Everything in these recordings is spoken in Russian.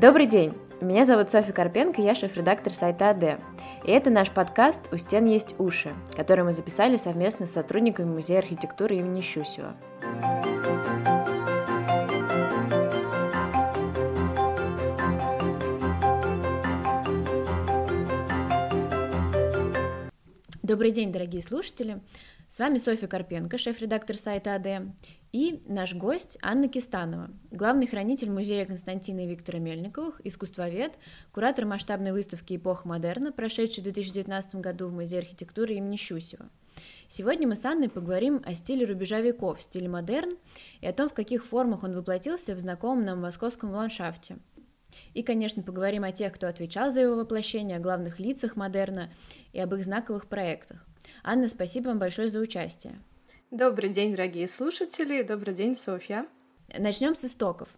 Добрый день! Меня зовут Софья Карпенко, я шеф-редактор сайта АД. И это наш подкаст «У стен есть уши», который мы записали совместно с сотрудниками Музея архитектуры имени Щусева. Добрый день, дорогие слушатели! С вами Софья Карпенко, шеф-редактор сайта АД, и наш гость Анна Кистанова, главный хранитель музея Константина и Виктора Мельниковых, искусствовед, куратор масштабной выставки «Эпоха модерна», прошедшей в 2019 году в Музее архитектуры имени Щусева. Сегодня мы с Анной поговорим о стиле рубежа веков, стиле модерн, и о том, в каких формах он воплотился в знакомом нам московском ландшафте. И, конечно, поговорим о тех, кто отвечал за его воплощение, о главных лицах модерна и об их знаковых проектах. Анна, спасибо вам большое за участие. Добрый день, дорогие слушатели. Добрый день, Софья. Начнем с истоков.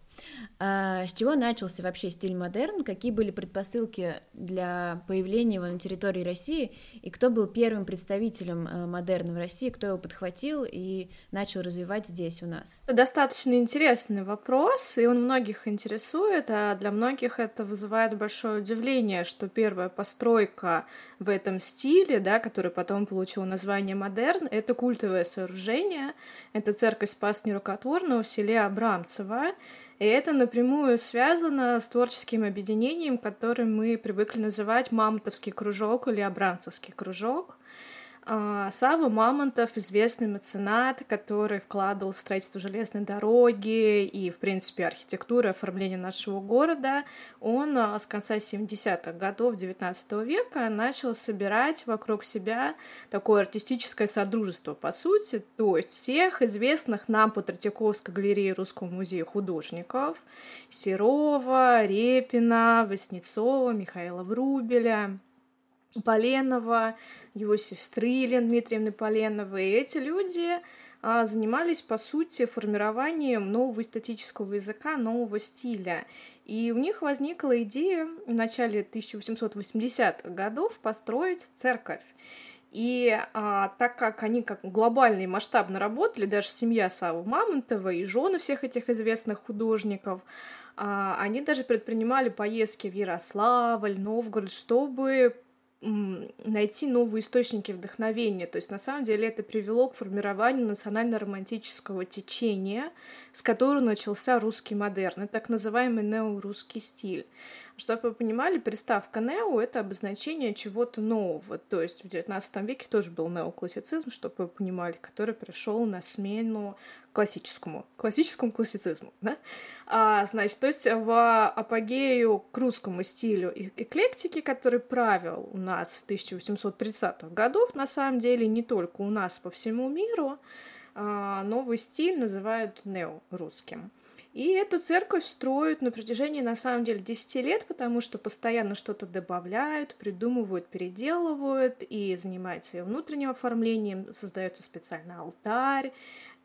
А, с чего начался вообще стиль модерн? Какие были предпосылки для появления его на территории России? И кто был первым представителем э, модерна в России? Кто его подхватил и начал развивать здесь у нас? Достаточно интересный вопрос, и он многих интересует, а для многих это вызывает большое удивление, что первая постройка в этом стиле, да, который потом получил название модерн, это культовое сооружение, это церковь Спас Нерукотворного в селе Абрамцево, и это напрямую связано с творческим объединением, которое мы привыкли называть «мамонтовский кружок» или «абрамцевский кружок». А, Сава Мамонтов, известный меценат, который вкладывал в строительство железной дороги и, в принципе, архитектуру и оформление нашего города, он а, с конца 70-х годов XIX века начал собирать вокруг себя такое артистическое содружество, по сути, то есть всех известных нам по Третьяковской галерее Русского музея художников Серова, Репина, Васнецова, Михаила Врубеля, Поленова, его сестры Елены Дмитриевны Поленовой. И эти люди а, занимались, по сути, формированием нового эстетического языка, нового стиля. И у них возникла идея в начале 1880-х годов построить церковь. И а, так как они как глобально и масштабно работали, даже семья Савы Мамонтова и жены всех этих известных художников, а, они даже предпринимали поездки в Ярославль, Новгород, чтобы найти новые источники вдохновения. То есть, на самом деле, это привело к формированию национально-романтического течения, с которого начался русский модерн, так называемый неорусский стиль. Чтобы вы понимали, приставка «нео» — это обозначение чего-то нового. То есть в XIX веке тоже был неоклассицизм, чтобы вы понимали, который пришел на смену классическому, классическому классицизму, да? А, значит, то есть в апогею к русскому стилю эклектики, который правил у нас с 1830-х годов, на самом деле, не только у нас, по всему миру, а, новый стиль называют неорусским. И эту церковь строят на протяжении, на самом деле, 10 лет, потому что постоянно что-то добавляют, придумывают, переделывают и занимаются ее внутренним оформлением, создается специальный алтарь,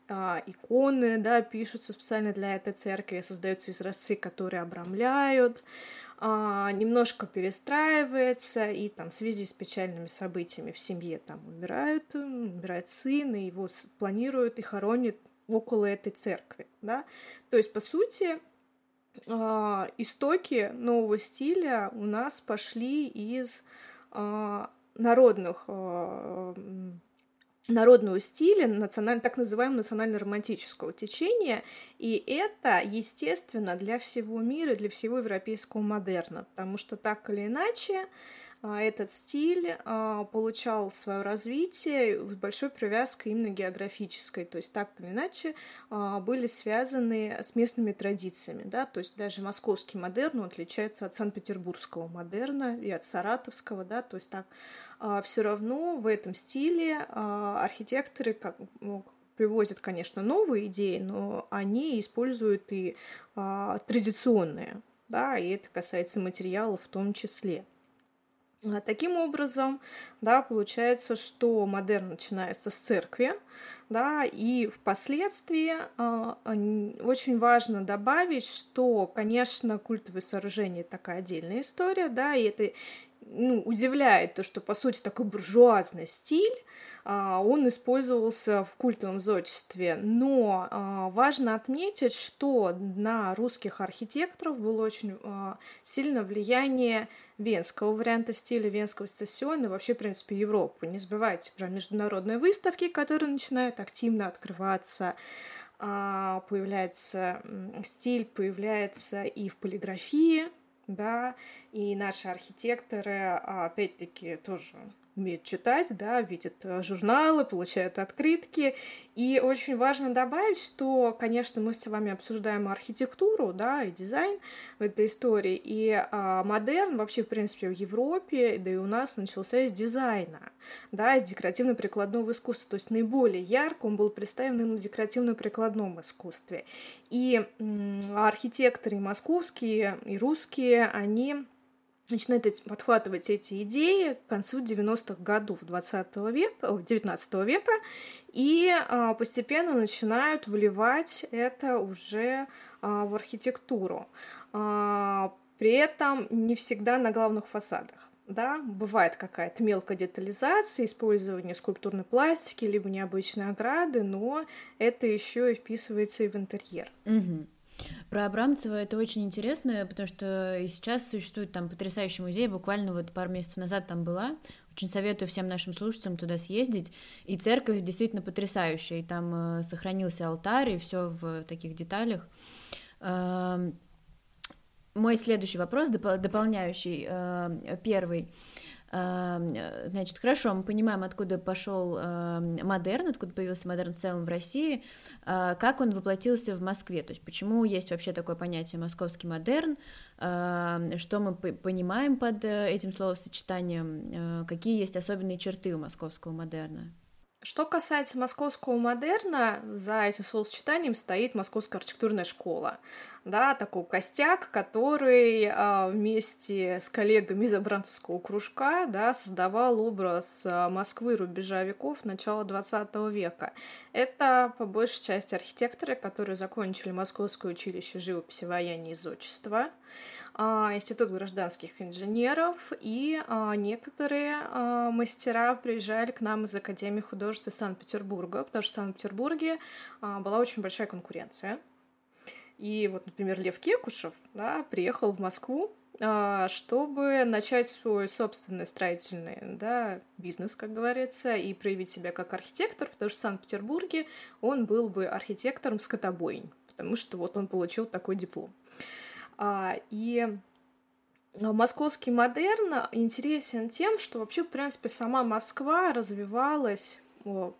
а, иконы, да, пишутся специально для этой церкви, создаются изразцы, которые обрамляют, а, немножко перестраивается, и там в связи с печальными событиями в семье там умирают, умирает сын, и его планируют и хоронят около этой церкви, да. То есть, по сути, э, истоки нового стиля у нас пошли из э, народных э, народного стиля, националь... так называемого национально-романтического течения, и это, естественно, для всего мира, для всего европейского модерна, потому что так или иначе а, этот стиль а, получал свое развитие с большой привязкой именно географической, то есть так или иначе а, были связаны с местными традициями, да, то есть даже московский модерн отличается от санкт-петербургского модерна и от саратовского, да, то есть так все равно в этом стиле архитекторы как ну, привозят, конечно, новые идеи, но они используют и традиционные, да, и это касается материалов в том числе. А таким образом, да, получается, что модерн начинается с церкви, да, и впоследствии э, очень важно добавить, что, конечно, культовое сооружение такая отдельная история, да, и это ну, удивляет то, что, по сути, такой буржуазный стиль, а, он использовался в культовом зодчестве. Но а, важно отметить, что на русских архитекторов было очень а, сильное влияние венского варианта стиля, венского стассиона и вообще, в принципе, Европы. Не забывайте про международные выставки, которые начинают активно открываться появляется стиль, появляется и в полиграфии, да, и наши архитекторы, опять-таки, тоже умеют читать, да, видят э, журналы, получают открытки. И очень важно добавить, что, конечно, мы с вами обсуждаем архитектуру, да, и дизайн в этой истории. И а, модерн вообще, в принципе, в Европе, да и у нас начался из дизайна, да, из декоративно-прикладного искусства. То есть наиболее ярко он был представлен на декоративно-прикладном искусстве. И м- архитекторы московские, и русские, они начинает эти, подхватывать эти идеи к концу 90-х годов 20 века, 19 века, и а, постепенно начинают вливать это уже а, в архитектуру. А, при этом не всегда на главных фасадах. Да, бывает какая-то мелкая детализация, использование скульптурной пластики, либо необычные ограды, но это еще и вписывается и в интерьер. Угу. Про Абрамцева это очень интересно, потому что и сейчас существует там потрясающий музей, буквально вот пару месяцев назад там была, очень советую всем нашим слушателям туда съездить. И церковь действительно потрясающая, и там э, сохранился алтарь, и все в таких деталях. Э, мой следующий вопрос, доп- дополняющий э, первый. Э, значит, хорошо, мы понимаем, откуда пошел э, модерн, откуда появился модерн в целом в России, э, как он воплотился в Москве, то есть почему есть вообще такое понятие московский модерн, что мы понимаем под этим словосочетанием, какие есть особенные черты у московского модерна. Что касается московского модерна, за этим словосочетанием стоит Московская архитектурная школа. Да, такой костяк, который а, вместе с коллегами из Абрамцевского кружка да, создавал образ а, Москвы рубежа веков начала XX века. Это, по большей части, архитекторы, которые закончили Московское училище живописи, вояния и зодчества. А, Институт гражданских инженеров, и а, некоторые а, мастера приезжали к нам из Академии художеств Санкт-Петербурга, потому что в Санкт-Петербурге была очень большая конкуренция. И вот, например, Лев Кекушев да, приехал в Москву, чтобы начать свой собственный строительный да, бизнес, как говорится, и проявить себя как архитектор, потому что в Санкт-Петербурге он был бы архитектором скотобойни, потому что вот он получил такой диплом. А, и а, московский модерн интересен тем, что вообще, в принципе, сама Москва развивалась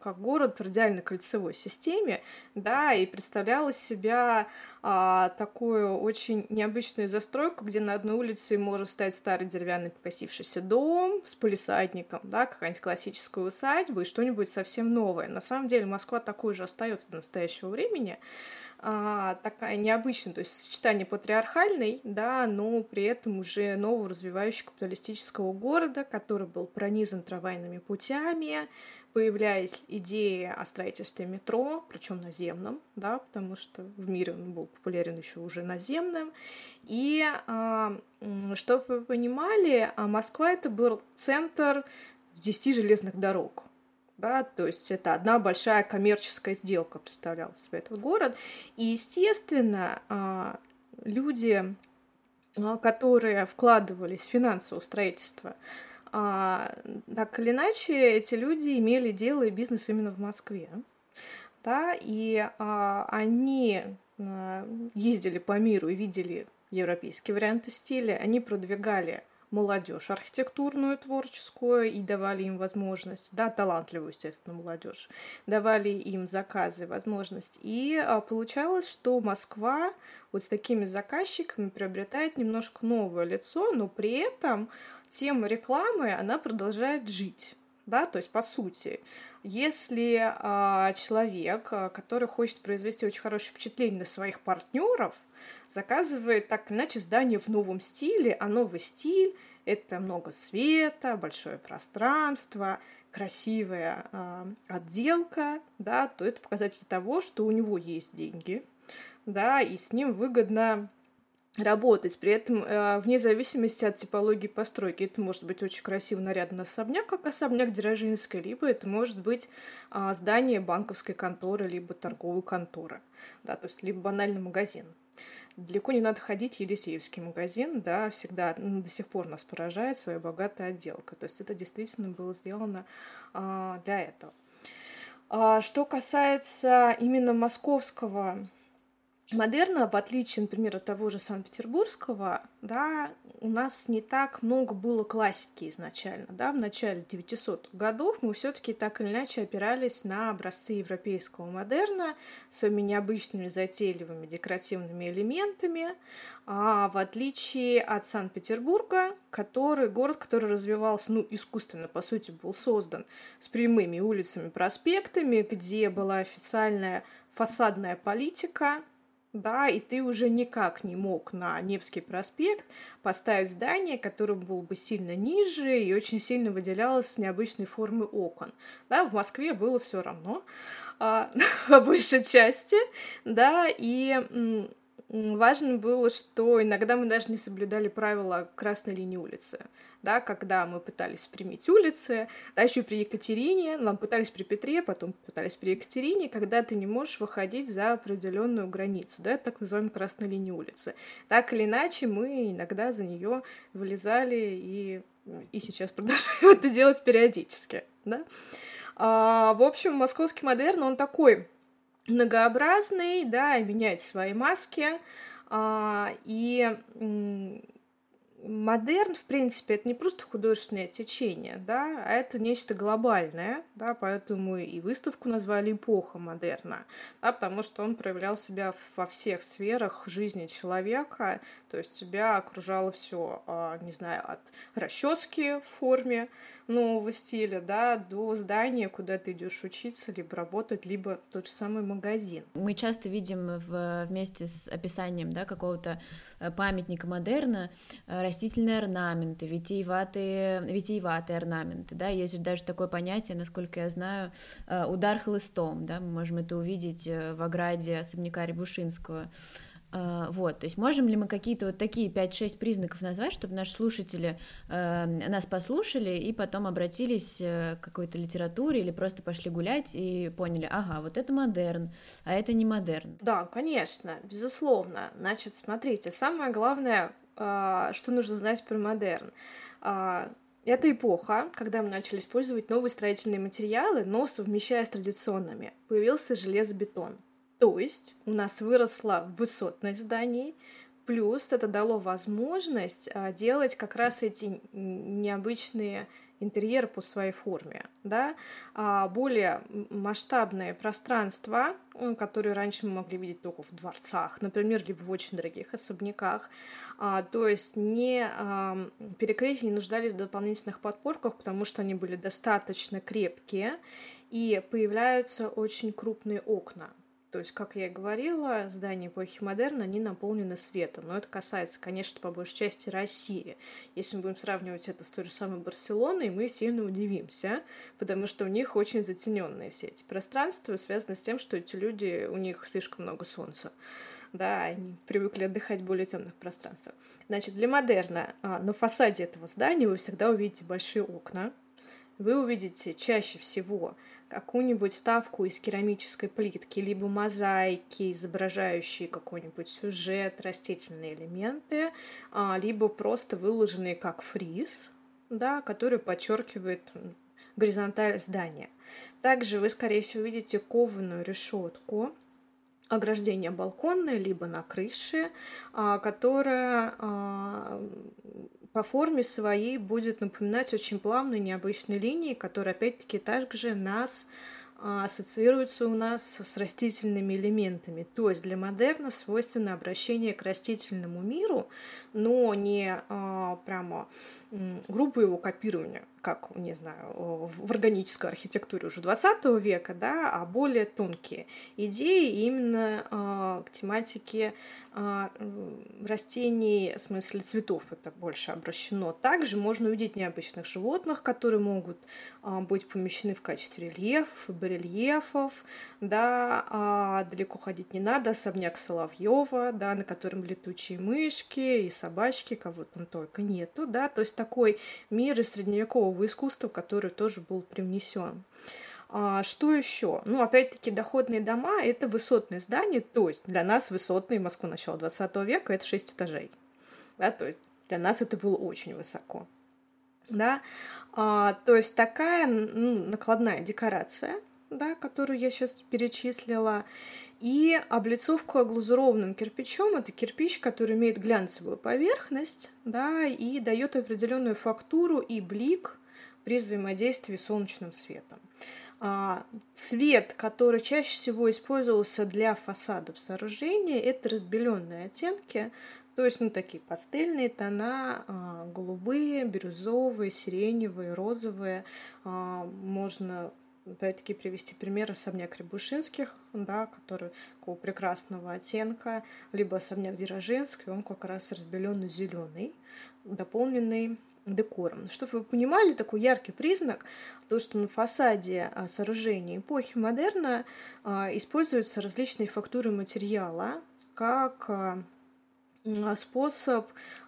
как город в радиально-кольцевой системе, да, и представляла себя а, такую очень необычную застройку, где на одной улице может стоять старый деревянный покосившийся дом с полисадником, да, какая-нибудь классическая усадьба и что-нибудь совсем новое. На самом деле Москва такой же остается до настоящего времени, а, такая необычная, то есть сочетание патриархальной, да, но при этом уже нового развивающего капиталистического города, который был пронизан трамвайными путями, появлялись идеи о строительстве метро, причем наземном, да, потому что в мире он был популярен еще уже наземным. И а, чтобы вы понимали, а Москва это был центр 10 железных дорог да, то есть это одна большая коммерческая сделка представляла себе этот город. И, естественно, а, люди, а, которые вкладывались в финансовое строительство, а, так или иначе, эти люди имели дело и бизнес именно в Москве. Да, и они ездили по миру и видели европейские варианты стиля, они продвигали молодежь архитектурную, творческую, и давали им возможность, да, талантливую, естественно, молодежь, давали им заказы, возможность. И а, получалось, что Москва вот с такими заказчиками приобретает немножко новое лицо, но при этом тема рекламы, она продолжает жить. Да, то есть, по сути, если а, человек, а, который хочет произвести очень хорошее впечатление на своих партнеров, заказывает так или иначе здание в новом стиле, а новый стиль — это много света, большое пространство, красивая э, отделка, да, то это показатель того, что у него есть деньги, да, и с ним выгодно работать. При этом, э, вне зависимости от типологии постройки, это может быть очень красиво нарядный особняк, как особняк Дзержинской, либо это может быть а, здание банковской конторы, либо торговой конторы, да, то есть либо банальный магазин. Далеко не надо ходить в Елисеевский магазин, да, всегда ну, до сих пор нас поражает своя богатая отделка. То есть это действительно было сделано а, для этого. А, что касается именно московского Модерна, в отличие, например, от того же Санкт-Петербургского, да, у нас не так много было классики изначально, да, в начале 900-х годов мы все таки так или иначе опирались на образцы европейского модерна с своими необычными затейливыми декоративными элементами, а в отличие от Санкт-Петербурга, который, город, который развивался, ну, искусственно, по сути, был создан с прямыми улицами, проспектами, где была официальная фасадная политика, да, и ты уже никак не мог на Невский проспект поставить здание, которое было бы сильно ниже и очень сильно выделялось с необычной формы окон. Да, в Москве было все равно, а, по большей части, да, и важно было, что иногда мы даже не соблюдали правила красной линии улицы, да, когда мы пытались примить улицы, да, еще при Екатерине, нам пытались при Петре, потом пытались при Екатерине, когда ты не можешь выходить за определенную границу, да, так называемой красной линии улицы. Так или иначе, мы иногда за нее вылезали и, и сейчас продолжаем это делать периодически, да. А, в общем, московский модерн, он такой многообразный, да, и меняет свои маски. А, и модерн, в принципе, это не просто художественное течение, да, а это нечто глобальное, да, поэтому и выставку назвали «Эпоха модерна», да, потому что он проявлял себя во всех сферах жизни человека, то есть тебя окружало все, а, не знаю, от расчески в форме нового стиля, да, до здания, куда ты идешь учиться, либо работать, либо тот же самый магазин. Мы часто видим в, вместе с описанием, да, какого-то э, памятника модерна э, растительные орнаменты, витиеватые, витиеватые орнаменты, да, есть даже такое понятие, насколько я знаю, э, удар хлыстом, да, мы можем это увидеть э, в ограде особняка Рябушинского, э, вот, то есть можем ли мы какие-то вот такие 5-6 признаков назвать, чтобы наши слушатели э, нас послушали и потом обратились к какой-то литературе или просто пошли гулять и поняли, ага, вот это модерн, а это не модерн. Да, конечно, безусловно. Значит, смотрите, самое главное что нужно знать про модерн. А, это эпоха, когда мы начали использовать новые строительные материалы, но совмещая с традиционными. Появился железобетон. То есть у нас выросла высотность зданий, плюс это дало возможность а, делать как раз эти необычные интерьер по своей форме, да, а более масштабные пространства, которые раньше мы могли видеть только в дворцах, например, либо в очень дорогих особняках, а, то есть не а, перекрытия не нуждались в дополнительных подпорках, потому что они были достаточно крепкие, и появляются очень крупные окна, то есть, как я и говорила, здания эпохи модерна, они наполнены светом. Но это касается, конечно, по большей части России. Если мы будем сравнивать это с той же самой Барселоной, мы сильно удивимся, потому что у них очень затененные все эти пространства, связаны с тем, что эти люди, у них слишком много солнца да, они привыкли отдыхать в более темных пространствах. Значит, для модерна а, на фасаде этого здания вы всегда увидите большие окна, вы увидите чаще всего какую-нибудь ставку из керамической плитки, либо мозаики, изображающие какой-нибудь сюжет, растительные элементы, а, либо просто выложенные как фриз, да, который подчеркивает горизонталь здания. Также вы, скорее всего, видите кованую решетку, ограждение балконное, либо на крыше, а, которая а, по форме своей будет напоминать очень плавные необычные линии, которые опять-таки также нас а, ассоциируются у нас с растительными элементами. То есть для модерна свойственно обращение к растительному миру, но не а, прямо грубое его копирование, как, не знаю, в органической архитектуре уже 20 века, да, а более тонкие идеи именно э, к тематике э, растений, в смысле цветов это больше обращено. Также можно увидеть необычных животных, которые могут э, быть помещены в качестве рельефов барельефов, да, э, далеко ходить не надо, особняк Соловьева, да, на котором летучие мышки и собачки, кого там только нету, да, то есть такой мир из средневекового искусства, который тоже был привнесен. А, что еще? Ну, опять-таки, доходные дома — это высотные здания, то есть для нас высотные Москва начала 20 века — это 6 этажей. Да, то есть для нас это было очень высоко. Да? А, то есть такая ну, накладная декорация, да, которую я сейчас перечислила, и облицовка глазурованным кирпичом — это кирпич, который имеет глянцевую поверхность, да, и дает определенную фактуру и блик при взаимодействии с солнечным светом. А, цвет, который чаще всего использовался для фасадов сооружения, это разбеленные оттенки, то есть, ну, такие пастельные тона, а, голубые, бирюзовые, сиреневые, розовые. А, можно, опять-таки, привести пример особняк Рябушинских, да, который такого прекрасного оттенка, либо особняк Дирожинский, он как раз разбеленный зеленый, дополненный декором. Чтобы вы понимали, такой яркий признак, то, что на фасаде а, сооружений эпохи модерна а, используются различные фактуры материала как а, способ,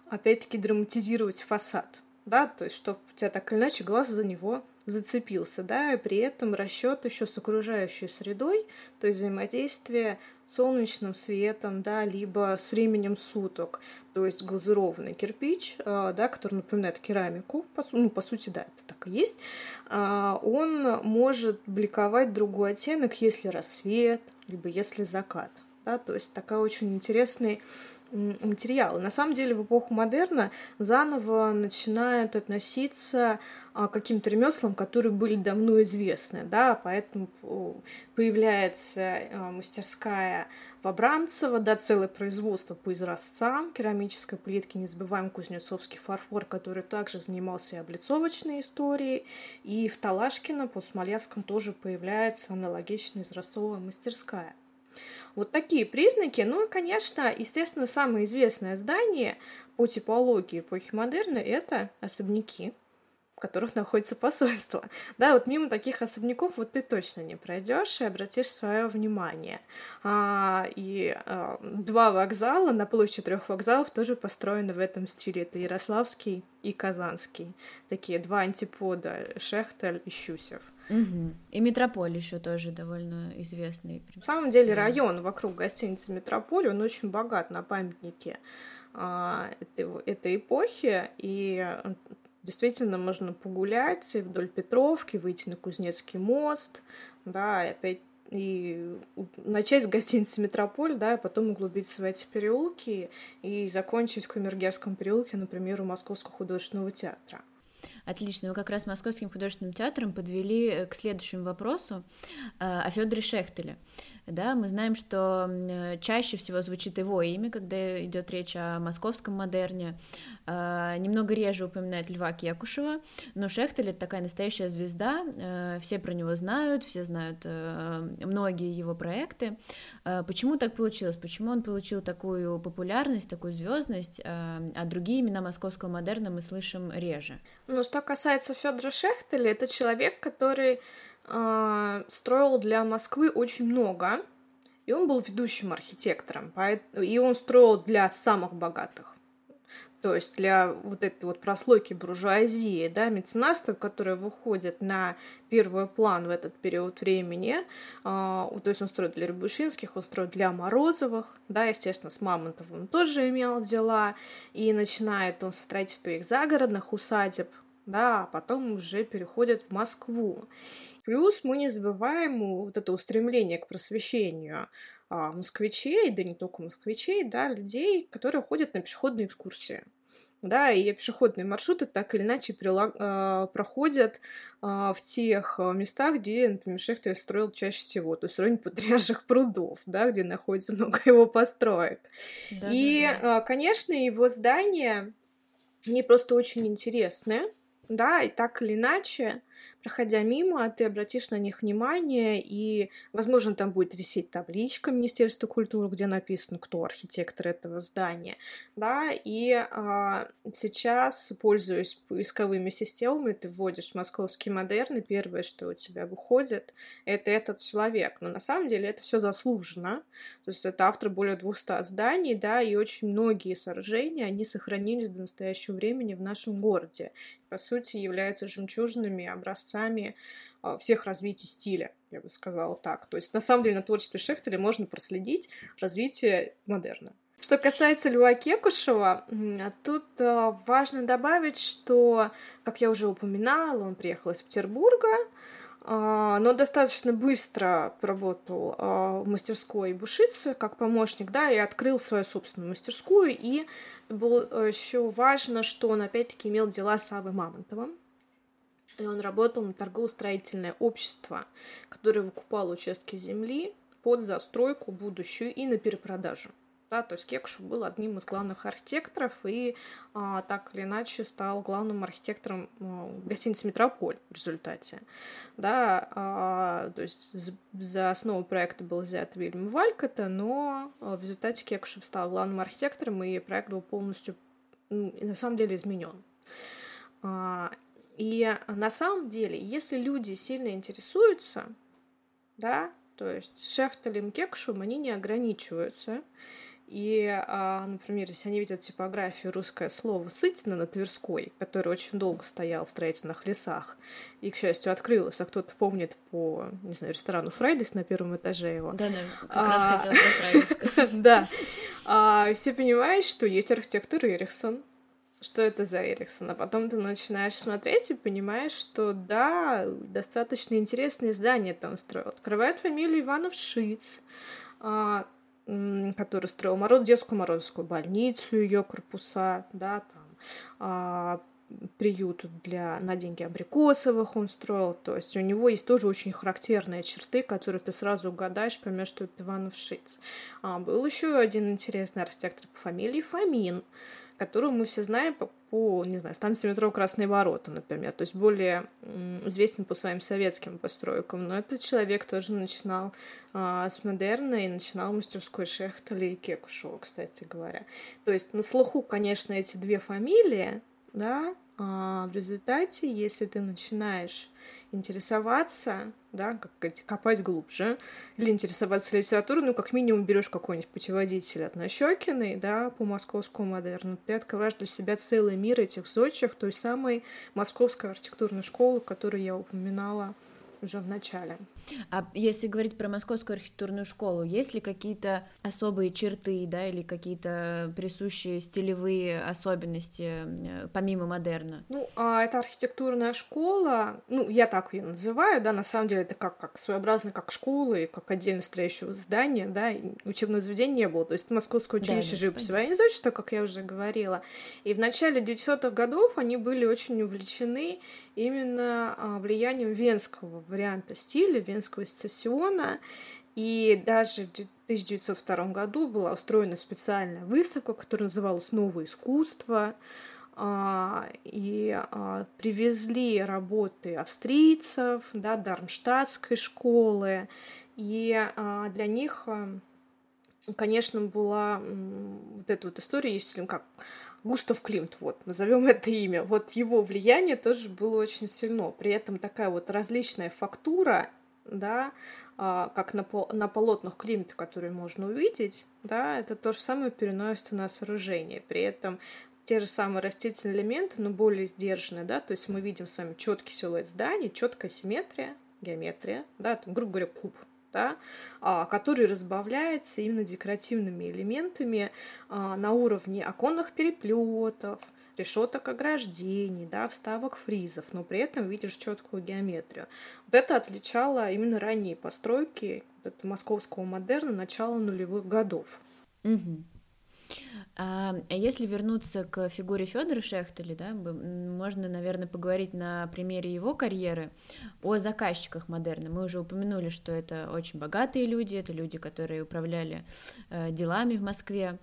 опять-таки, драматизировать фасад. Да, то есть, чтобы у тебя так или иначе глаз за него зацепился, да, и при этом расчет еще с окружающей средой, то есть взаимодействие солнечным светом, да, либо с временем суток, то есть глазурованный кирпич, э, да, который напоминает керамику, по, ну, по сути, да, это так и есть, э, он может бликовать другой оттенок, если рассвет, либо если закат, да, то есть такая очень интересный материалы. На самом деле в эпоху модерна заново начинают относиться а, к каким-то ремеслам, которые были давно известны, да, поэтому появляется а, мастерская в Абрамцево, да, целое производство по изразцам керамической плитки, не забываем Кузнецовский фарфор, который также занимался и облицовочной историей, и в Талашкино под Смоленском тоже появляется аналогичная изразцовая мастерская. Вот такие признаки. Ну и, конечно, естественно, самое известное здание по типологии эпохи модерна — это особняки в которых находится посольство. Да, вот мимо таких особняков вот ты точно не пройдешь и обратишь свое внимание. А, и а, два вокзала на площади трех вокзалов тоже построены в этом стиле. Это Ярославский и Казанский. Такие два антипода Шехтель и Щусев. Угу. И Метрополь еще тоже довольно известный. На самом деле да. район вокруг гостиницы Метрополь, он очень богат на памятники а, этой, этой эпохи, и действительно можно погулять вдоль Петровки, выйти на Кузнецкий мост, да, и опять и начать с гостиницы «Метрополь», да, и потом углубиться в эти переулки и закончить в Камергерском переулке, например, у Московского художественного театра. Отлично. Вы как раз Московским художественным театром подвели э, к следующему вопросу э, о Федоре Шехтеле. Да, мы знаем, что чаще всего звучит его имя, когда идет речь о московском модерне. А, немного реже упоминает Льва Кекушева, но Шехтель — это такая настоящая звезда, э, все про него знают, все знают э, многие его проекты. Почему так получилось? Почему он получил такую популярность, такую звездность, а другие имена московского модерна мы слышим реже? Ну, что касается Федора Шехтеля, это человек, который э, строил для Москвы очень много, и он был ведущим архитектором, и он строил для самых богатых. То есть для вот этой вот прослойки буржуазии, да, меценатства, которые выходят на первый план в этот период времени, э, то есть он строит для Рябушинских, он строит для Морозовых, да, естественно, с Мамонтовым тоже имел дела, и начинает он со строительства их загородных усадеб, да, а потом уже переходит в Москву. Плюс мы не забываем вот это устремление к просвещению а, москвичей, да не только москвичей, да, людей, которые ходят на пешеходные экскурсии. Да, и пешеходные маршруты так или иначе прилаг... э, проходят э, в тех местах, где, например, Шехтер строил чаще всего, то есть районе Патриарших прудов, да, где находится много его построек. Да, и, да, да. Э, конечно, его здания, они просто очень интересные, да, и так или иначе проходя мимо, ты обратишь на них внимание, и, возможно, там будет висеть табличка Министерства культуры, где написано, кто архитектор этого здания, да, и а, сейчас, пользуясь поисковыми системами, ты вводишь московский модерн, и первое, что у тебя выходит, это этот человек, но на самом деле это все заслуженно, то есть это автор более 200 зданий, да, и очень многие сооружения, они сохранились до настоящего времени в нашем городе, по сути, являются жемчужными образцами а, всех развитий стиля, я бы сказала так. То есть, на самом деле, на творчестве Шехтеля можно проследить развитие модерна. Что касается Льва Кекушева, тут а, важно добавить, что, как я уже упоминала, он приехал из Петербурга, а, но достаточно быстро поработал в мастерской Бушицы как помощник, да, и открыл свою собственную мастерскую, и было еще важно, что он опять-таки имел дела с Авой Мамонтовым, и он работал на торгово-строительное общество, которое выкупало участки земли под застройку будущую и на перепродажу. Да, то есть Кекшу был одним из главных архитекторов и а, так или иначе стал главным архитектором а, гостиницы «Метрополь» в результате. Да, а, то есть за основу проекта был взят Вильям Валькота, но а, в результате Кекшев стал главным архитектором, и проект был полностью, ну, на самом деле, изменен. А, и на самом деле, если люди сильно интересуются, да, то есть Шехтелем Кекшем, они не ограничиваются. И, а, например, если они видят типографию русское слово «сытина» на Тверской, который очень долго стоял в строительных лесах, и, к счастью, открылось, а кто-то помнит по, не знаю, ресторану «Фрайдис» на первом этаже его. Да-да, как раз а, хотела про Фрайдис сказать. Да. А, все понимают, что есть архитектор Эриксон, что это за Эриксон, а потом ты начинаешь смотреть и понимаешь, что да, достаточно интересное здание там строил. Открывает фамилию Иванов Шиц, который строил Мороз, детскую Морозовскую больницу, ее корпуса, да, там, а, приют для на деньги Абрикосовых он строил. То есть у него есть тоже очень характерные черты, которые ты сразу угадаешь, поймешь, что это Иванов Шиц. А, был еще один интересный архитектор по фамилии Фомин, которую мы все знаем по, по не знаю, станции метро Красные ворота, например, то есть более известен по своим советским постройкам, но этот человек тоже начинал а, с модерна и начинал мастерской Шехтеля и Кекушева, кстати говоря. То есть на слуху, конечно, эти две фамилии, да, а в результате, если ты начинаешь интересоваться, да, как сказать, копать глубже, или интересоваться литературой, ну, как минимум берешь какой-нибудь путеводитель от Нащекиной, да, по московскому модерну, ты открываешь для себя целый мир этих зодчих, той самой московской архитектурной школы, которую я упоминала уже в начале. А если говорить про Московскую архитектурную школу, есть ли какие-то особые черты, да, или какие-то присущие стилевые особенности э, помимо модерна? Ну, а эта архитектурная школа, ну, я так ее называю, да, на самом деле это как, как своеобразно как школа и как отдельно стоящее здание, да, учебного заведения не было. То есть Московское училище да, живописи зодчества, как я уже говорила. И в начале 900-х годов они были очень увлечены именно а, влиянием венского варианта стиля, Венского сецессиона. И даже в 1902 году была устроена специальная выставка, которая называлась «Новое искусство». А, и а, привезли работы австрийцев, да, Дармштадтской школы. И а, для них, конечно, была вот эта вот история, если как Густав Климт, вот, назовем это имя, вот его влияние тоже было очень сильно. При этом такая вот различная фактура, да, а, как на, пол, на полотнах Климта, которые можно увидеть, да, это то же самое переносится на сооружение. При этом те же самые растительные элементы, но более сдержанные, да, то есть мы видим с вами четкий силуэт здания, четкая симметрия, геометрия, да, там, грубо говоря, куб, да, а, который разбавляется именно декоративными элементами а, на уровне оконных переплетов, решеток ограждений, да, вставок фризов, но при этом видишь четкую геометрию. Вот это отличало именно ранние постройки вот московского модерна начала нулевых годов. Угу. А если вернуться к фигуре Федора Шехтеля, да, можно, наверное, поговорить на примере его карьеры о заказчиках модерна. Мы уже упомянули, что это очень богатые люди, это люди, которые управляли э, делами в Москве.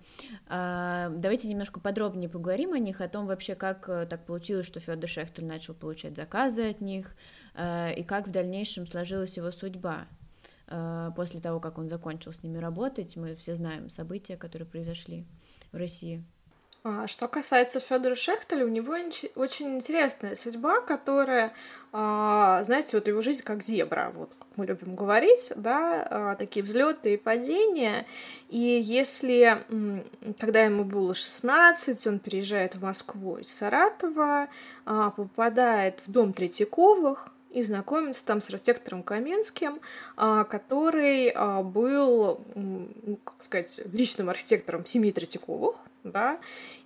А, давайте немножко подробнее поговорим о них, о том вообще, как э, так получилось, что Федор Шехтель начал получать заказы от них, э, и как в дальнейшем сложилась его судьба после того, как он закончил с ними работать. Мы все знаем события, которые произошли в России. А, что касается Федора Шехтеля, у него очень интересная судьба, которая, а, знаете, вот его жизнь как зебра, вот как мы любим говорить, да, а, такие взлеты и падения. И если, когда ему было 16, он переезжает в Москву из Саратова, попадает в дом Третьяковых, и знакомится там с архитектором Каменским, а, который а, был, как сказать, личным архитектором семьи Третьяковых, да,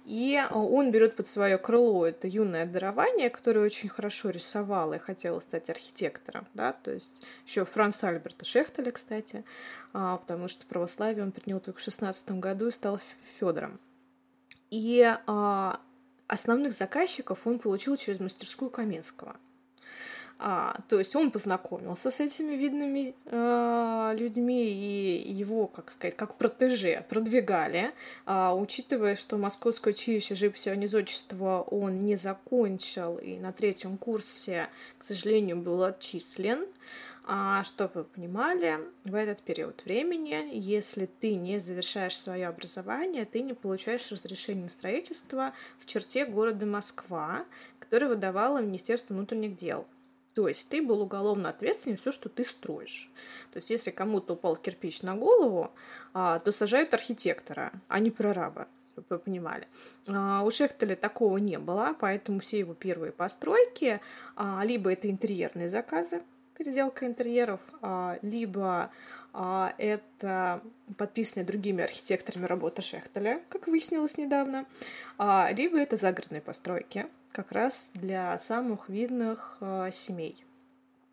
и а, он берет под свое крыло это юное дарование, которое очень хорошо рисовало и хотела стать архитектором, да, то есть еще Франц Альберта Шехтеля, кстати, потому что православие он принял только в шестнадцатом году и стал Федором. И основных заказчиков он получил через мастерскую Каменского – а, то есть он познакомился с этими видными э, людьми и его, как сказать, как протеже продвигали, а, учитывая, что Московское училище живописи низочества он не закончил и на третьем курсе, к сожалению, был отчислен. А, чтобы вы понимали, в этот период времени, если ты не завершаешь свое образование, ты не получаешь разрешение на строительство в черте города Москва, которое выдавало Министерство внутренних дел. То есть ты был уголовно ответственен все, что ты строишь. То есть если кому-то упал кирпич на голову, а, то сажают архитектора, а не прораба чтобы вы понимали. А, у Шехтеля такого не было, поэтому все его первые постройки а, либо это интерьерные заказы, переделка интерьеров, либо это подписанная другими архитекторами работа Шехтеля, как выяснилось недавно, либо это загородные постройки, как раз для самых видных э, семей.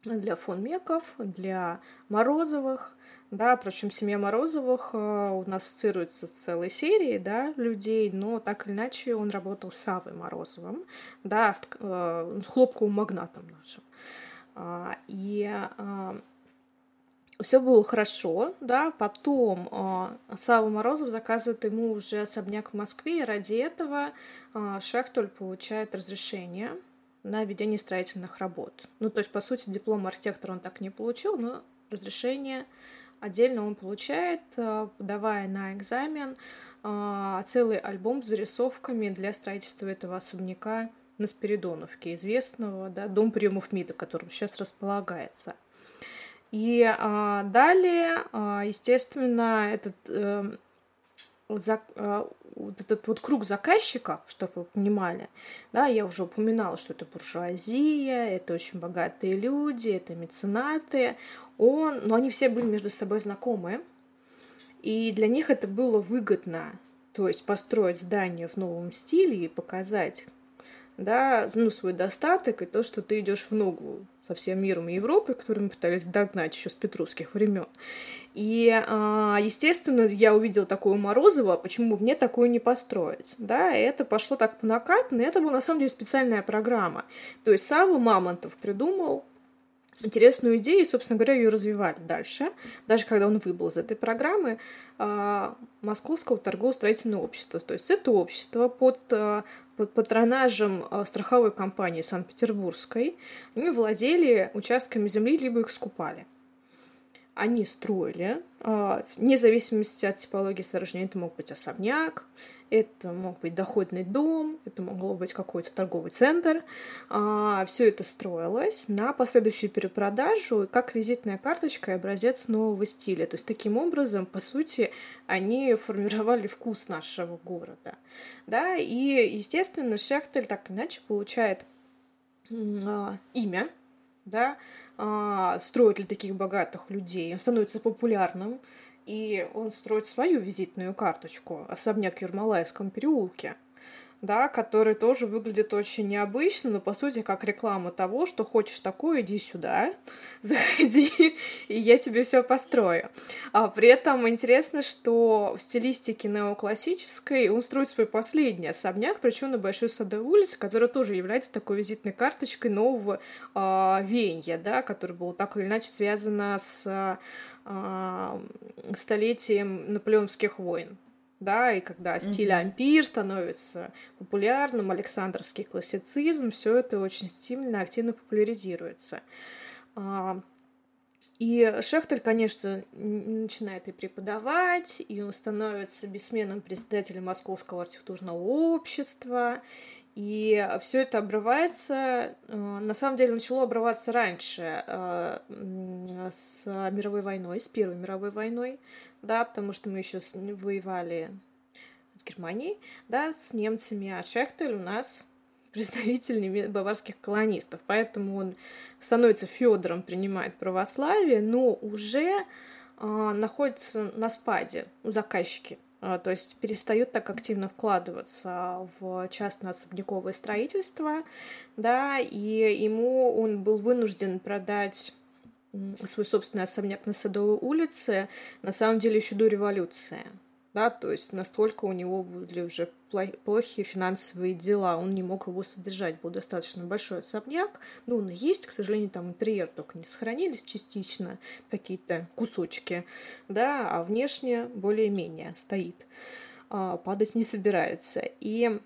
Для фон Меков, для Морозовых, да, причем семья Морозовых э, у нас ассоциируется с целой серией, да, людей, но так или иначе он работал с Савой Морозовым, да, с, э, хлопковым магнатом нашим. А, и все было хорошо, да, потом э, Сава Морозов заказывает ему уже особняк в Москве, и ради этого э, Шехтуль получает разрешение на ведение строительных работ. Ну, то есть, по сути, диплом архитектора он так не получил, но разрешение отдельно он получает, э, подавая на экзамен э, целый альбом с зарисовками для строительства этого особняка на Спиридоновке, известного, да, дом приемов МИДа, который сейчас располагается – и а, далее, а, естественно, этот, э, за, а, вот этот вот круг заказчиков, чтобы вы понимали, да, я уже упоминала, что это буржуазия, это очень богатые люди, это меценаты, он, но они все были между собой знакомы, и для них это было выгодно, то есть построить здание в новом стиле и показать, да, ну, свой достаток и то, что ты идешь в ногу со всем миром и Европой, который мы пытались догнать еще с петровских времен. И, а, естественно, я увидела такое Морозова, почему бы мне такое не построить, да, и это пошло так по накатанной, это была на самом деле специальная программа. То есть Сава Мамонтов придумал интересную идею, и, собственно говоря, ее развивали дальше. Даже когда он выбыл из этой программы э, Московского торгово-строительного общества. То есть это общество под, э, под патронажем э, страховой компании Санкт-Петербургской. Они владели участками земли, либо их скупали. Они строили, э, вне зависимости от типологии сооружения, это мог быть особняк, это мог быть доходный дом, это могло быть какой-то торговый центр. А, все это строилось на последующую перепродажу как визитная карточка и образец нового стиля. То есть таким образом, по сути, они формировали вкус нашего города. Да? И, естественно, Шехтель так иначе получает а, имя, да, а, строит для таких богатых людей, он становится популярным, и он строит свою визитную карточку «Особняк в Ермолаевском переулке». Да, который тоже выглядит очень необычно, но по сути как реклама того, что хочешь такое, иди сюда, заходи, и я тебе все построю. А при этом интересно, что в стилистике неоклассической он строит свой последний особняк, причем на Большой Садовой улице, которая тоже является такой визитной карточкой нового э, веяния, да, которое было так или иначе связано с э, столетием наполеонских войн да, и когда стиль mm-hmm. ампир становится популярным, Александровский классицизм, все это очень сильно, активно популяризируется. А, и Шехтель, конечно, начинает и преподавать, и он становится бессменным председателем Московского архитектурного общества, и все это обрывается, э, на самом деле начало обрываться раньше, э, с мировой войной, с Первой мировой войной, да, потому что мы еще воевали с Германией, да, с немцами, а Шехтель у нас представитель баварских колонистов, поэтому он становится Федором, принимает православие, но уже э, находится на спаде у заказчики, э, то есть перестают так активно вкладываться в частное особняковое строительство, да, и ему он был вынужден продать свой собственный особняк на Садовой улице, на самом деле еще до революции. Да, то есть настолько у него были уже плохие финансовые дела, он не мог его содержать, был достаточно большой особняк, ну, он есть, к сожалению, там интерьер только не сохранились частично, какие-то кусочки, да, а внешне более-менее стоит, а, падать не собирается. И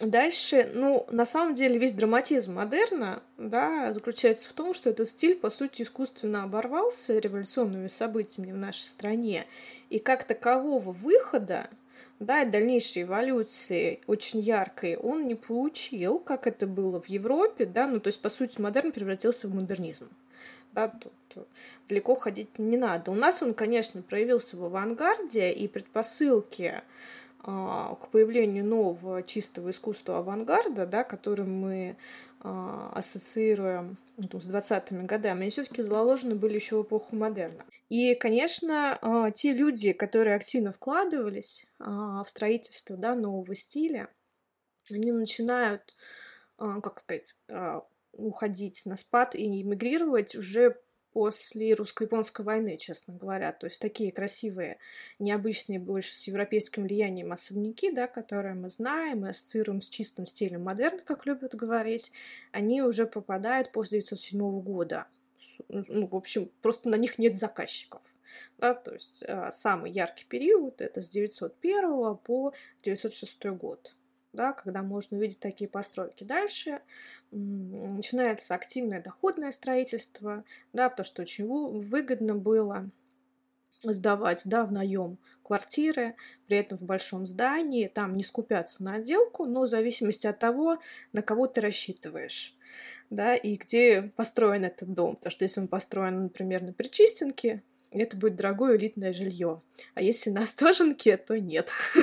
Дальше, ну, на самом деле весь драматизм модерна, да, заключается в том, что этот стиль, по сути, искусственно оборвался революционными событиями в нашей стране, и как такового выхода, да, и дальнейшей эволюции очень яркой он не получил, как это было в Европе, да, ну, то есть, по сути, модерн превратился в модернизм. Да, тут далеко ходить не надо. У нас он, конечно, проявился в авангарде, и предпосылки к появлению нового чистого искусства авангарда, да, который мы а, ассоциируем ну, с 20-ми годами, они все-таки заложены были еще в эпоху модерна. И, конечно, а, те люди, которые активно вкладывались в строительство да, нового стиля, они начинают, как сказать, уходить на спад и эмигрировать уже после русско-японской войны, честно говоря. То есть такие красивые, необычные больше с европейским влиянием особняки, да, которые мы знаем и ассоциируем с чистым стилем модерн, как любят говорить, они уже попадают после 1907 года. Ну, в общем, просто на них нет заказчиков. Да, то есть э, самый яркий период это с 901 по 906 год да, когда можно увидеть такие постройки. Дальше начинается активное доходное строительство, да, потому что очень выгодно было сдавать да, в наем квартиры, при этом в большом здании, там не скупятся на отделку, но в зависимости от того, на кого ты рассчитываешь, да, и где построен этот дом. Потому что если он построен, например, на Причистенке, это будет дорогое элитное жилье. А если на Остоженке, то нет.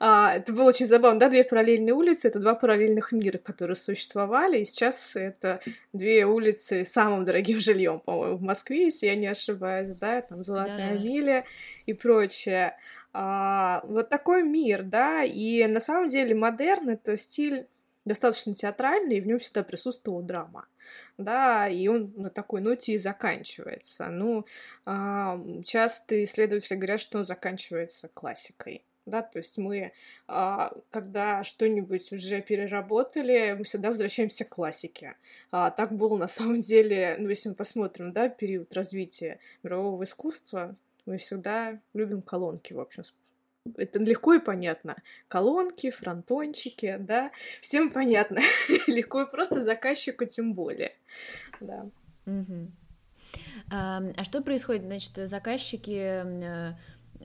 а, это было очень забавно, да, две параллельные улицы, это два параллельных мира, которые существовали, и сейчас это две улицы с самым дорогим жильем, по-моему, в Москве, если я не ошибаюсь, да, там Золотая да. миля и прочее. А, вот такой мир, да, и на самом деле модерн — это стиль достаточно театральный, и в нем всегда присутствовала драма. Да, и он на такой ноте и заканчивается. Ну, часто исследователи говорят, что он заканчивается классикой. Да, то есть мы, а, когда что-нибудь уже переработали, мы всегда возвращаемся к классике. А, так было на самом деле, ну, если мы посмотрим, да, период развития мирового искусства, мы всегда любим колонки, в общем, это легко и понятно. Колонки, фронтончики, да, всем понятно. легко и просто заказчику тем более. Да. А, а что происходит? Значит, заказчики э,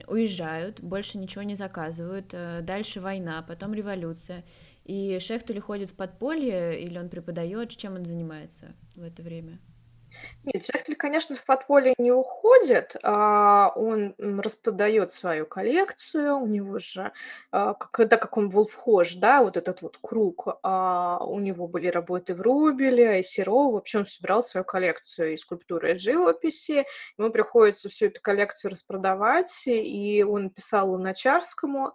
уезжают, больше ничего не заказывают, э, дальше война, потом революция. И Шехтель ходит в подполье или он преподает, чем он занимается в это время? Нет, Шехтель, конечно, в подполье не уходит, а он распродает свою коллекцию, у него же, а, так как он был вхож, да, вот этот вот круг, а, у него были работы в Рубеле, и Серова, в общем, он собирал свою коллекцию и скульптуры, и живописи, ему приходится всю эту коллекцию распродавать, и он писал Луначарскому,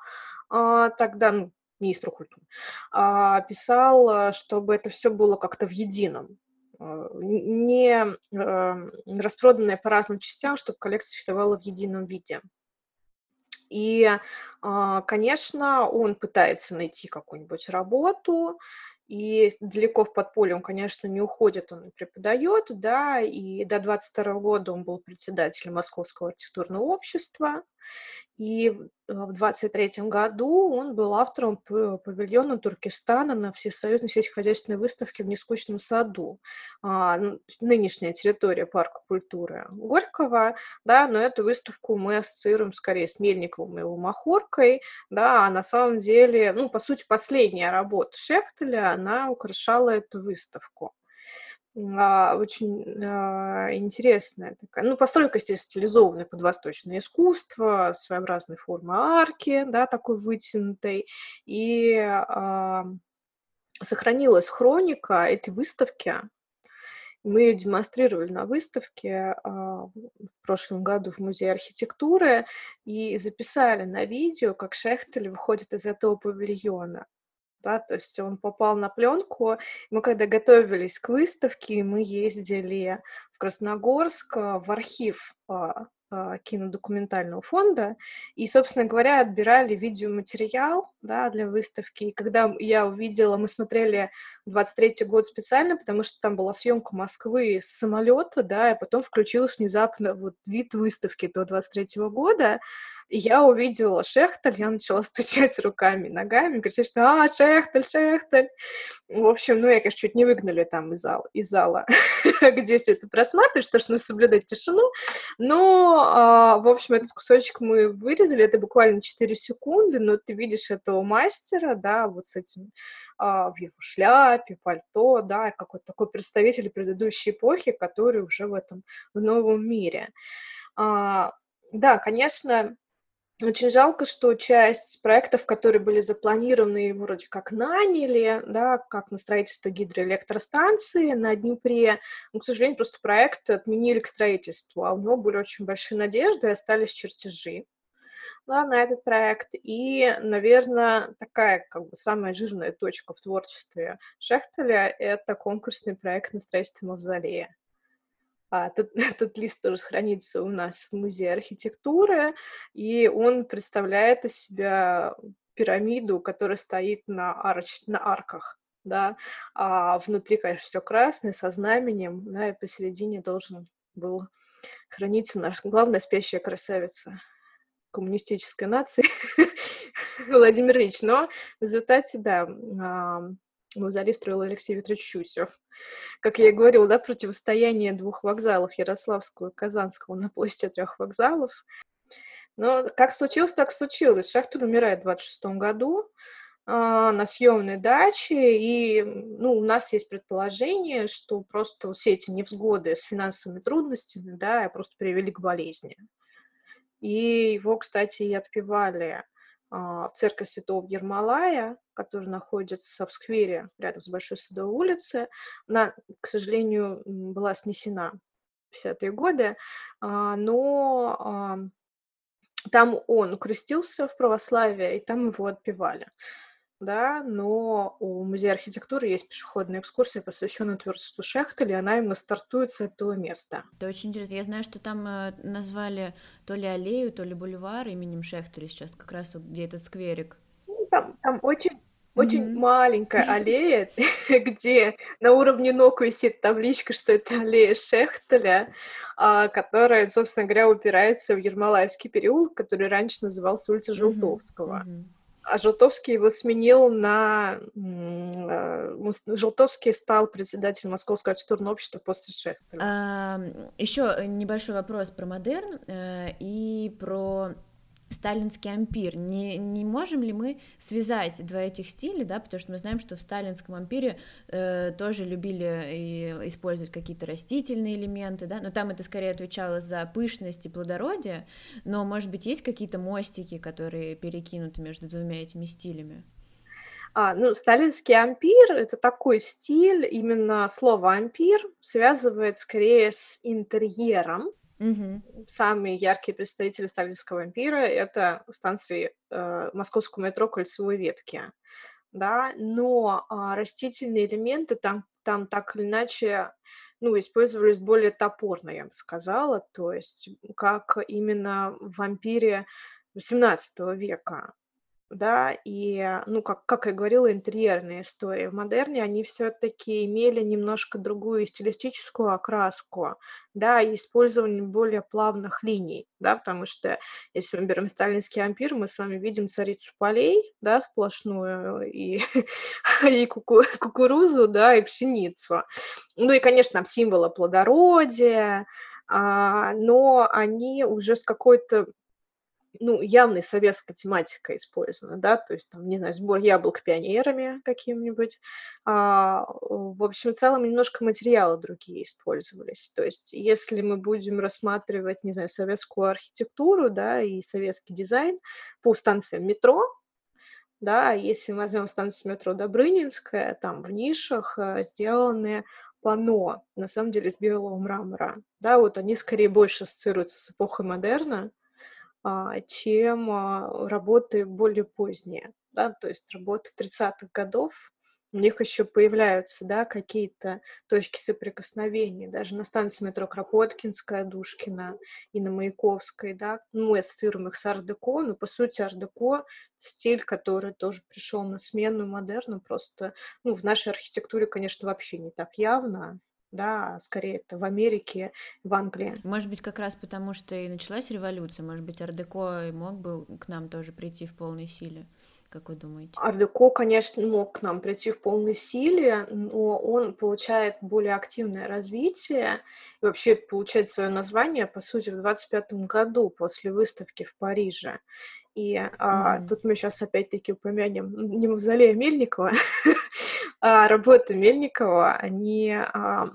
а, тогда, ну, министру культуры, а, писал, чтобы это все было как-то в едином, не а, распроданное по разным частям, чтобы коллекция существовала в едином виде. И, а, конечно, он пытается найти какую-нибудь работу, и далеко в подполье он, конечно, не уходит, он преподает, да, и до 22 года он был председателем Московского архитектурного общества, и в 23 году он был автором павильона Туркестана на Всесоюзной сельскохозяйственной выставке в Нескучном саду. А, нынешняя территория парка культуры Горького, да, но эту выставку мы ассоциируем скорее с Мельниковым и его Махоркой, да, а на самом деле, ну, по сути, последняя работа Шехтеля, она украшала эту выставку а, очень а, интересная такая. Ну, постройка, естественно, стилизованная под восточное искусство, своеобразной формы арки, да, такой вытянутой. И а, сохранилась хроника этой выставки. Мы ее демонстрировали на выставке а, в прошлом году в Музее архитектуры и записали на видео, как Шехтель выходит из этого павильона да, то есть он попал на пленку. Мы когда готовились к выставке, мы ездили в Красногорск э, в архив а, а, кинодокументального фонда и, собственно говоря, отбирали видеоматериал да, для выставки. И когда я увидела, мы смотрели 23-й год специально, потому что там была съемка Москвы с самолета, да, и потом включилась внезапно вот вид выставки до 23-го года, и я увидела Шехтель, я начала стучать руками, ногами, кричать, что «А, Шехтель, Шехтель!» В общем, ну, я, конечно, чуть не выгнали там из зала, из зала где все это просматриваешь, потому что нужно соблюдать тишину. Но, а, в общем, этот кусочек мы вырезали, это буквально 4 секунды, но ты видишь этого мастера, да, вот с этим а, в его шляпе, пальто, да, какой-то такой представитель предыдущей эпохи, который уже в этом, в новом мире. А, да, конечно, очень жалко, что часть проектов, которые были запланированы, вроде как наняли, да, как на строительство гидроэлектростанции на Днепре, но, к сожалению, просто проект отменили к строительству, а у него были очень большие надежды, и остались чертежи да, на этот проект. И, наверное, такая как бы самая жирная точка в творчестве Шехтеля — это конкурсный проект на строительство мавзолея. А, этот, этот лист тоже хранится у нас в Музее архитектуры, и он представляет из себя пирамиду, которая стоит на, арч, на арках, да, а внутри, конечно, все красное, со знаменем, да, и посередине должен был храниться наша главная спящая красавица коммунистической нации Владимир Ильич. Но в результате, да, мавзолей строил Алексей Викторович Чусев. Как я и говорила, да, противостояние двух вокзалов, Ярославского и Казанского, на площади трех вокзалов. Но как случилось, так случилось. Шахтер умирает в 26 году э, на съемной даче, и ну, у нас есть предположение, что просто все эти невзгоды с финансовыми трудностями, да, просто привели к болезни. И его, кстати, и отпевали в церковь Святого Ермолая, которая находится в сквере рядом с Большой Садовой улицей. Она, к сожалению, была снесена в 50-е годы, а, но там он крестился в православие, и там его отпевали да, но у Музея архитектуры есть пешеходная экскурсия, посвященная творчеству Шехтеля, и она именно стартует с этого места. Это очень интересно. Я знаю, что там э, назвали то ли аллею, то ли бульвар именем Шехтеля сейчас, как раз где этот скверик. Ну, там, там очень очень mm-hmm. маленькая аллея, где на уровне ног висит табличка, что это аллея Шехтеля, а, которая, собственно говоря, упирается в Ермолаевский переулок, который раньше назывался улица Желтовского. Mm-hmm. А Желтовский его сменил на... Э, Желтовский стал председателем Московского архитектурного общества после Шехтера. А, еще небольшой вопрос про модерн э, и про сталинский ампир. Не, не можем ли мы связать два этих стиля, да, потому что мы знаем, что в сталинском ампире э, тоже любили и использовать какие-то растительные элементы, да, но там это скорее отвечало за пышность и плодородие, но, может быть, есть какие-то мостики, которые перекинуты между двумя этими стилями? А, ну, сталинский ампир — это такой стиль, именно слово ампир связывает скорее с интерьером, Угу. Самые яркие представители сталинского вампира — это станции э, московского метро кольцевой ветки. Да, но э, растительные элементы там, там так или иначе ну, использовались более топорно, я бы сказала, то есть как именно в вампире XVIII века да, и, ну, как, как я говорила, интерьерные истории. В модерне они все-таки имели немножко другую стилистическую окраску, да, и использование более плавных линий, да, потому что если мы берем сталинский ампир, мы с вами видим царицу полей, да, сплошную, и, и куку, кукурузу, да, и пшеницу. Ну и, конечно, символы плодородия, а, но они уже с какой-то ну, явной советской тематикой использована, да, то есть там, не знаю, сбор яблок пионерами каким-нибудь. А, в общем, в целом немножко материалы другие использовались. То есть если мы будем рассматривать, не знаю, советскую архитектуру, да, и советский дизайн по станциям метро, да, если мы возьмем станцию метро Добрынинская, там в нишах э, сделаны панно, на самом деле, из белого мрамора. Да, вот они скорее больше ассоциируются с эпохой модерна, чем а, работы более поздние, да, то есть работы 30-х годов, у них еще появляются, да, какие-то точки соприкосновения, даже на станции метро Кропоткинская, Душкина и на Маяковской, да, ну, мы ассоциируем их с ар-деко, но, по сути, ар-деко — стиль, который тоже пришел на смену модерну, просто, ну, в нашей архитектуре, конечно, вообще не так явно, да, а скорее это в Америке, в Англии. Может быть, как раз потому, что и началась революция, может быть, Ардеко мог бы к нам тоже прийти в полной силе. Как вы думаете? Ардеко, конечно, мог к нам прийти в полной силе, но он получает более активное развитие и вообще получает свое название, по сути, в 25 году после выставки в Париже. И mm-hmm. а, тут мы сейчас опять-таки упомянем не мавзолея Мельникова, работы Мельникова, они а,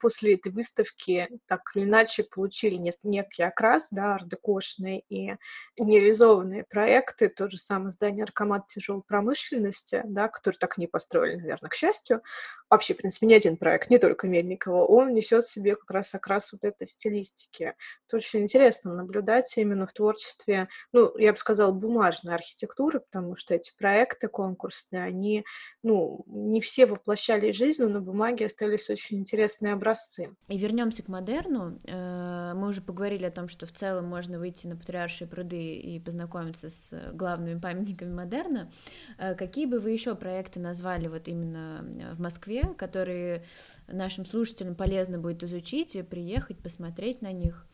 после этой выставки так или иначе получили некий окрас, да, ардекошные и нереализованные проекты, то же самое здание Аркомат тяжелой промышленности, да, который так не построили, наверное, к счастью. Вообще, в принципе, ни один проект, не только Мельникова, он несет в себе как раз окрас вот этой стилистики. Это очень интересно наблюдать именно в творчестве, ну, я бы сказала, бумажной архитектуры, потому что эти проекты конкурсные, они, ну, не все воплощали жизнь, но на бумаге остались очень интересные образцы. И вернемся к модерну. Э, мы уже поговорили о том, что в целом можно выйти на Патриаршие пруды и познакомиться с главными памятниками модерна. Э, какие бы вы еще проекты назвали вот именно в Москве, которые нашим слушателям полезно будет изучить и приехать, посмотреть на них?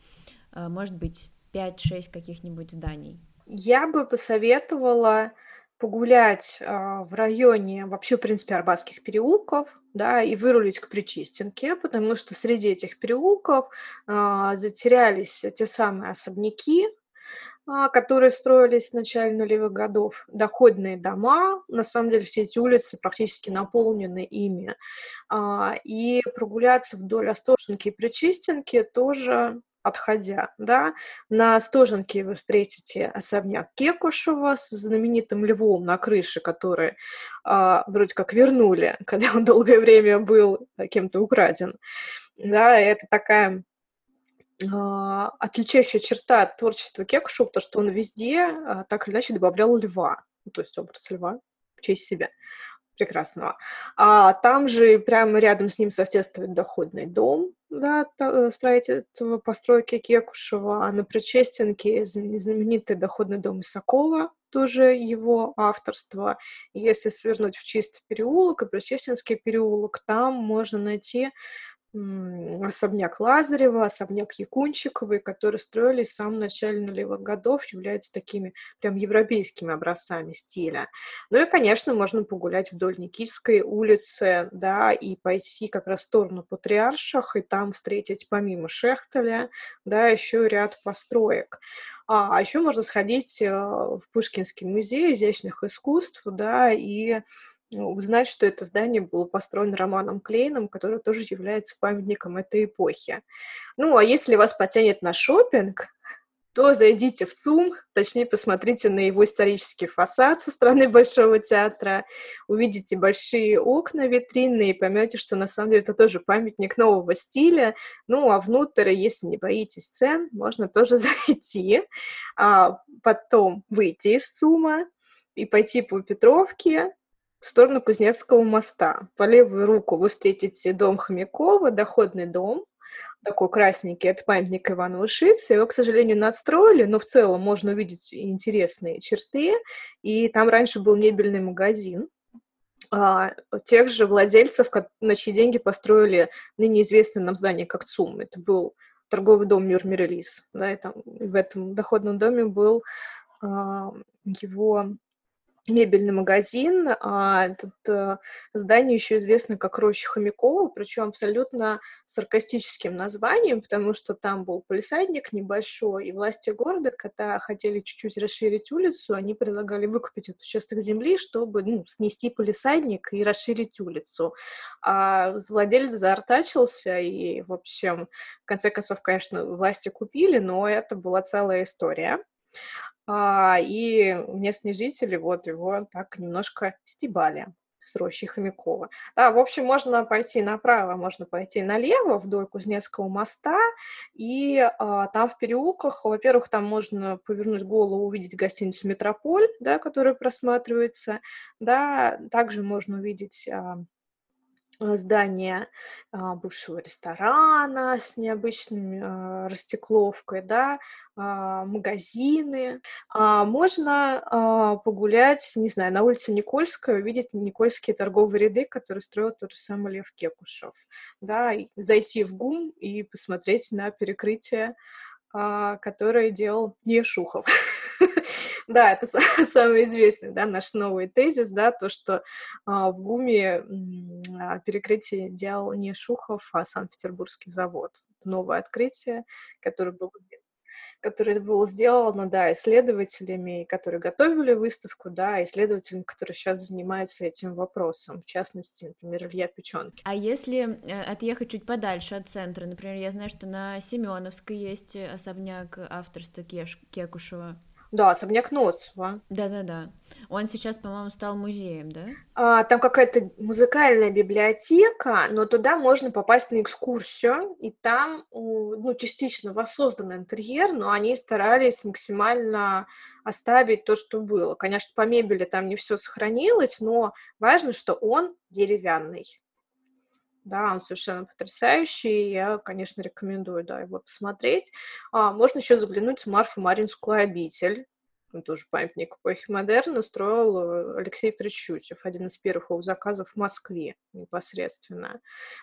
Э, может быть, 5-6 каких-нибудь зданий? Я бы посоветовала погулять а, в районе вообще, в принципе, Арбатских переулков, да, и вырулить к Причистенке, потому что среди этих переулков а, затерялись те самые особняки, а, которые строились в начале нулевых годов, доходные дома, на самом деле все эти улицы практически наполнены ими, а, и прогуляться вдоль Остоженки и Причистенки тоже отходя, да, на Стоженке вы встретите особняк Кекушева с знаменитым львом на крыше, который а, вроде как вернули, когда он долгое время был кем-то украден. Да, это такая а, отличающая черта творчества Кекушева, то, что он везде а, так или иначе добавлял льва, ну, то есть образ льва в честь себя прекрасного. А там же прямо рядом с ним соседствует доходный дом, да, э, строительство постройки Кекушева, а на Причестенке знаменитый доходный дом Исакова, тоже его авторство. Если свернуть в чистый переулок и Причестенский переулок, там можно найти особняк Лазарева, особняк Якунчиковой, которые строились в самом начале нулевых годов, являются такими прям европейскими образцами стиля. Ну и, конечно, можно погулять вдоль Никитской улицы, да, и пойти как раз в сторону Патриарших, и там встретить помимо Шехтеля, да, еще ряд построек. А, а еще можно сходить э, в Пушкинский музей изящных искусств, да, и узнать, что это здание было построено Романом Клейном, который тоже является памятником этой эпохи. Ну, а если вас потянет на шопинг, то зайдите в ЦУМ, точнее, посмотрите на его исторический фасад со стороны Большого театра, увидите большие окна витринные и поймете, что на самом деле это тоже памятник нового стиля. Ну, а внутрь, если не боитесь цен, можно тоже зайти, а потом выйти из ЦУМа и пойти по Петровке, в сторону Кузнецкого моста. По левую руку вы встретите дом Хомякова, доходный дом, такой красненький, это памятник Ивана Ушицы. Его, к сожалению, надстроили, но в целом можно увидеть интересные черты. И там раньше был мебельный магазин, а, тех же владельцев, на чьи деньги построили ныне известное нам здание как ЦУМ. Это был торговый дом Мюрмерлис. Да, и там, в этом доходном доме был а, его мебельный магазин. А это э, здание еще известно как Роща Хомякова, причем абсолютно саркастическим названием, потому что там был полисадник небольшой, и власти города, когда хотели чуть-чуть расширить улицу, они предлагали выкупить этот участок земли, чтобы ну, снести полисадник и расширить улицу. А владелец заортачился, и, в общем, в конце концов, конечно, власти купили, но это была целая история. А, и местные жители вот его так немножко стебали с рощи Хомякова. Да, в общем, можно пойти направо, можно пойти налево вдоль Кузнецкого моста, и а, там в переулках, во-первых, там можно повернуть голову, увидеть гостиницу «Метрополь», да, которая просматривается, да, также можно увидеть а, здание а, бывшего ресторана с необычной а, растекловкой, да, а, магазины. Можно погулять, не знаю, на улице Никольская, увидеть Никольские торговые ряды, которые строил тот же самый Лев Кекушев, да, зайти в ГУМ и посмотреть на перекрытие, которое делал Ешухов. Да, это самый известный, да, наш новый тезис, да, то, что а, в ГУМе а, перекрытие делал не Шухов, а Санкт-Петербургский завод. Новое открытие, которое было которое было сделано, да, исследователями, которые готовили выставку, да, исследователями, которые сейчас занимаются этим вопросом, в частности, например, Илья Печенки. А если э, отъехать чуть подальше от центра, например, я знаю, что на Семеновской есть особняк авторства Кеш... Кекушева, да, особняк Ноцева. Да-да-да. Он сейчас, по-моему, стал музеем, да? А, там какая-то музыкальная библиотека, но туда можно попасть на экскурсию, и там, ну, частично воссоздан интерьер, но они старались максимально оставить то, что было. Конечно, по мебели там не все сохранилось, но важно, что он деревянный. Да, он совершенно потрясающий. Я, конечно, рекомендую да, его посмотреть. А, можно еще заглянуть в Марфу Маринскую обитель тоже памятник эпохи модерна, строил э, Алексей Викторович Щутев, один из первых его заказов в Москве непосредственно.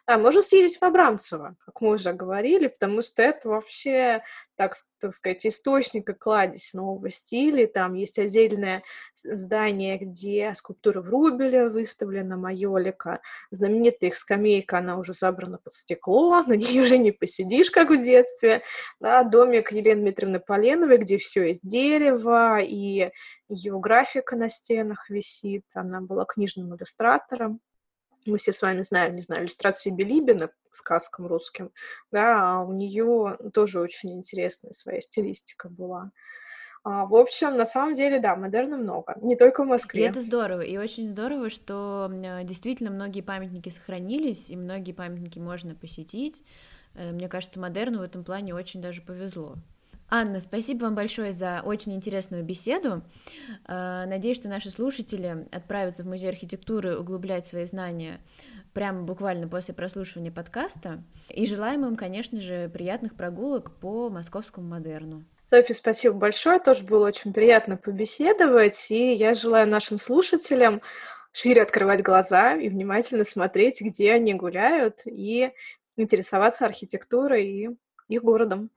Да, можно съездить в Абрамцево, как мы уже говорили, потому что это вообще, так, так сказать, источник и кладезь нового стиля. Там есть отдельное здание, где скульптура Врубеля выставлена, Майолика. Знаменитая их скамейка, она уже забрана под стекло, на ней уже не посидишь, как в детстве. Да, домик Елены Дмитриевны Поленовой, где все из дерева, и ее графика на стенах висит, она была книжным иллюстратором. Мы все с вами знаем, не знаю, иллюстрации Билибина к сказкам русским, да, а у нее тоже очень интересная своя стилистика была. А, в общем, на самом деле, да, модерна много, не только в Москве. И это здорово, и очень здорово, что действительно многие памятники сохранились, и многие памятники можно посетить. Э, мне кажется, модерну в этом плане очень даже повезло. Анна, спасибо вам большое за очень интересную беседу. Э, надеюсь, что наши слушатели отправятся в музей архитектуры углублять свои знания прямо буквально после прослушивания подкаста. И желаем им, конечно же, приятных прогулок по московскому модерну. Софья, спасибо большое. Тоже было очень приятно побеседовать. И я желаю нашим слушателям шире открывать глаза и внимательно смотреть, где они гуляют, и интересоваться архитектурой и их городом.